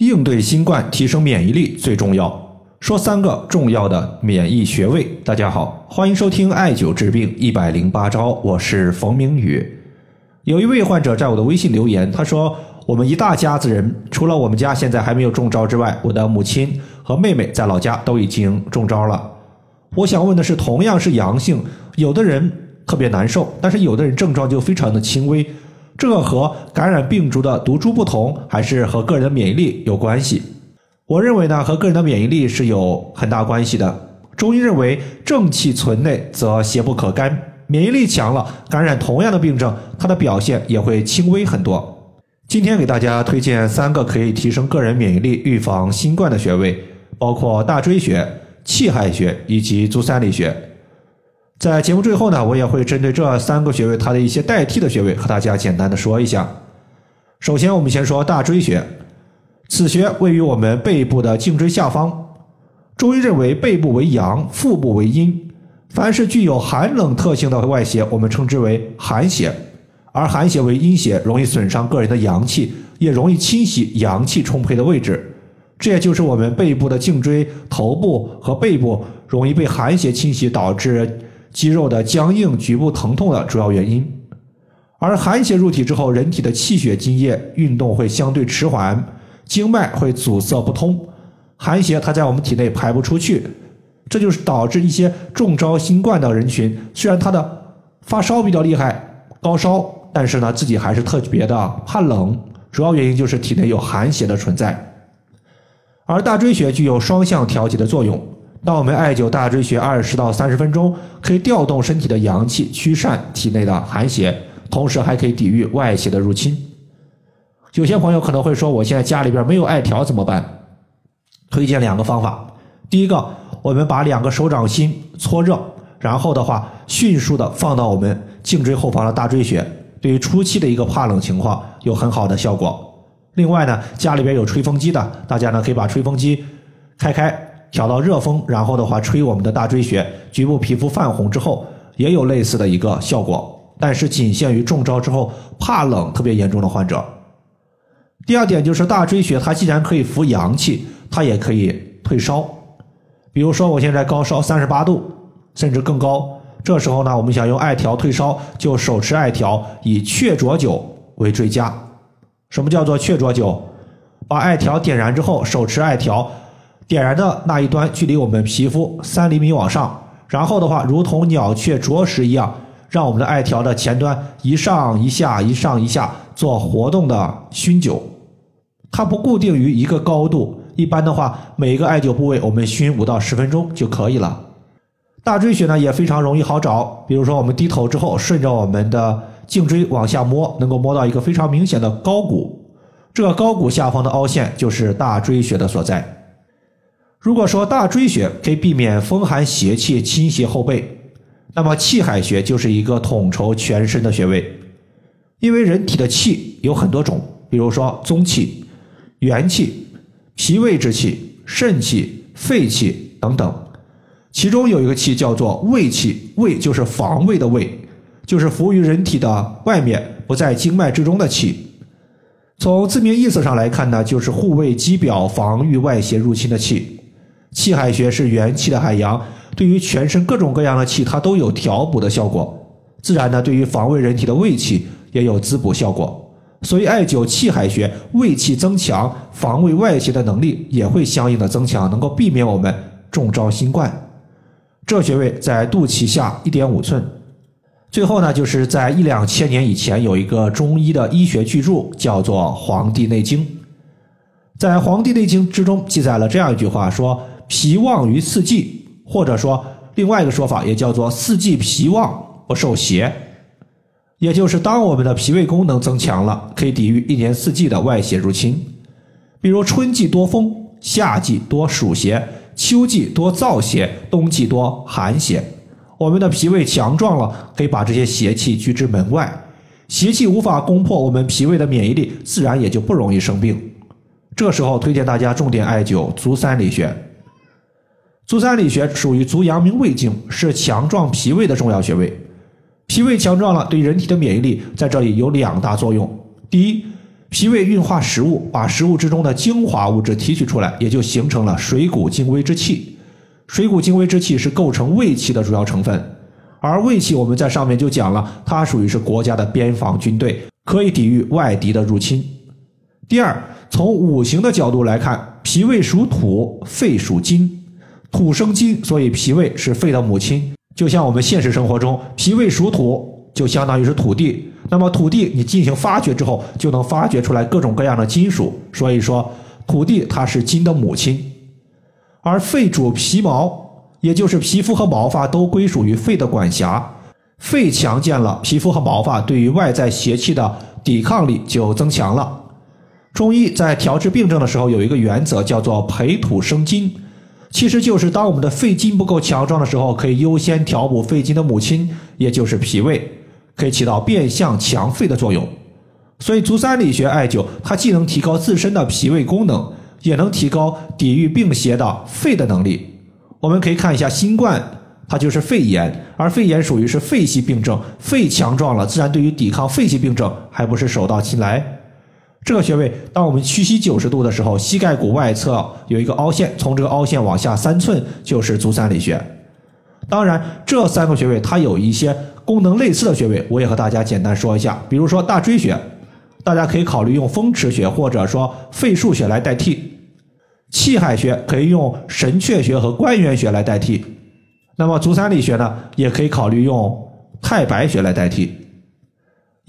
应对新冠、提升免疫力最重要。说三个重要的免疫穴位。大家好，欢迎收听艾灸治病一百零八招，我是冯明宇。有一位患者在我的微信留言，他说：“我们一大家子人，除了我们家现在还没有中招之外，我的母亲和妹妹在老家都已经中招了。我想问的是，同样是阳性，有的人特别难受，但是有的人症状就非常的轻微。”这和感染病毒的毒株不同，还是和个人的免疫力有关系？我认为呢，和个人的免疫力是有很大关系的。中医认为，正气存内，则邪不可干。免疫力强了，感染同样的病症，它的表现也会轻微很多。今天给大家推荐三个可以提升个人免疫力、预防新冠的穴位，包括大椎穴、气海穴以及足三里穴。在节目最后呢，我也会针对这三个穴位它的一些代替的穴位和大家简单的说一下。首先，我们先说大椎穴，此穴位于我们背部的颈椎下方。中医认为背部为阳，腹部为阴。凡是具有寒冷特性的外邪，我们称之为寒邪。而寒邪为阴邪，容易损伤个人的阳气，也容易侵袭阳气充沛的位置。这也就是我们背部的颈椎、头部和背部容易被寒邪侵袭，导致。肌肉的僵硬、局部疼痛的主要原因，而寒邪入体之后，人体的气血津液运动会相对迟缓，经脉会阻塞不通，寒邪它在我们体内排不出去，这就是导致一些中招新冠的人群，虽然他的发烧比较厉害，高烧，但是呢自己还是特别的怕冷，主要原因就是体内有寒邪的存在，而大椎穴具有双向调节的作用。当我们艾灸大椎穴二十到三十分钟，可以调动身体的阳气，驱散体内的寒邪，同时还可以抵御外邪的入侵。有些朋友可能会说，我现在家里边没有艾条怎么办？推荐两个方法。第一个，我们把两个手掌心搓热，然后的话迅速的放到我们颈椎后方的大椎穴，对于初期的一个怕冷情况有很好的效果。另外呢，家里边有吹风机的，大家呢可以把吹风机开开。调到热风，然后的话吹我们的大椎穴，局部皮肤泛红之后，也有类似的一个效果，但是仅限于中招之后怕冷特别严重的患者。第二点就是大椎穴，它既然可以扶阳气，它也可以退烧。比如说我现在高烧三十八度，甚至更高，这时候呢，我们想用艾条退烧，就手持艾条，以雀啄酒为最佳。什么叫做雀啄酒？把艾条点燃之后，手持艾条。点燃的那一端距离我们皮肤三厘米往上，然后的话，如同鸟雀啄食一样，让我们的艾条的前端一上一下，一上一下做活动的熏灸。它不固定于一个高度，一般的话，每一个艾灸部位我们熏五到十分钟就可以了。大椎穴呢也非常容易好找，比如说我们低头之后，顺着我们的颈椎往下摸，能够摸到一个非常明显的高骨，这个高骨下方的凹陷就是大椎穴的所在。如果说大椎穴可以避免风寒邪气侵袭后背，那么气海穴就是一个统筹全身的穴位。因为人体的气有很多种，比如说宗气、元气、脾胃之气、肾气、肺气等等，其中有一个气叫做卫气，卫就是防卫的卫，就是服于人体的外面，不在经脉之中的气。从字面意思上来看呢，就是护卫肌表、防御外邪入侵的气。气海穴是元气的海洋，对于全身各种各样的气，它都有调补的效果。自然呢，对于防卫人体的胃气也有滋补效果。所以艾灸气海穴，胃气增强，防卫外邪的能力也会相应的增强，能够避免我们中招新冠。这穴位在肚脐下一点五寸。最后呢，就是在一两千年以前，有一个中医的医学巨著，叫做《黄帝内经》。在《黄帝内经》之中记载了这样一句话，说。脾旺于四季，或者说另外一个说法也叫做四季脾旺不受邪，也就是当我们的脾胃功能增强了，可以抵御一年四季的外邪入侵。比如春季多风，夏季多暑邪，秋季多燥邪，冬季多寒邪。我们的脾胃强壮了，可以把这些邪气拒之门外，邪气无法攻破我们脾胃的免疫力，自然也就不容易生病。这时候推荐大家重点艾灸足三里穴。足三里穴属于足阳明胃经，是强壮脾胃的重要穴位。脾胃强壮了，对人体的免疫力在这里有两大作用。第一，脾胃运化食物，把食物之中的精华物质提取出来，也就形成了水谷精微之气。水谷精微之气是构成胃气的主要成分，而胃气我们在上面就讲了，它属于是国家的边防军队，可以抵御外敌的入侵。第二，从五行的角度来看，脾胃属土，肺属金，土生金，所以脾胃是肺的母亲。就像我们现实生活中，脾胃属土，就相当于是土地。那么土地你进行发掘之后，就能发掘出来各种各样的金属。所以说，土地它是金的母亲。而肺主皮毛，也就是皮肤和毛发都归属于肺的管辖。肺强健了，皮肤和毛发对于外在邪气的抵抗力就增强了。中医在调治病症的时候有一个原则，叫做培土生金。其实就是当我们的肺经不够强壮的时候，可以优先调补肺经的母亲，也就是脾胃，可以起到变相强肺的作用。所以足三里穴艾灸，它既能提高自身的脾胃功能，也能提高抵御病邪的肺的能力。我们可以看一下新冠，它就是肺炎，而肺炎属于是肺系病症，肺强壮了，自然对于抵抗肺系病症还不是手到擒来。这个穴位，当我们屈膝九十度的时候，膝盖骨外侧有一个凹陷，从这个凹陷往下三寸就是足三里穴。当然，这三个穴位它有一些功能类似的穴位，我也和大家简单说一下。比如说大椎穴，大家可以考虑用风池穴或者说肺腧穴来代替；气海穴可以用神阙穴和关元穴来代替。那么足三里穴呢，也可以考虑用太白穴来代替。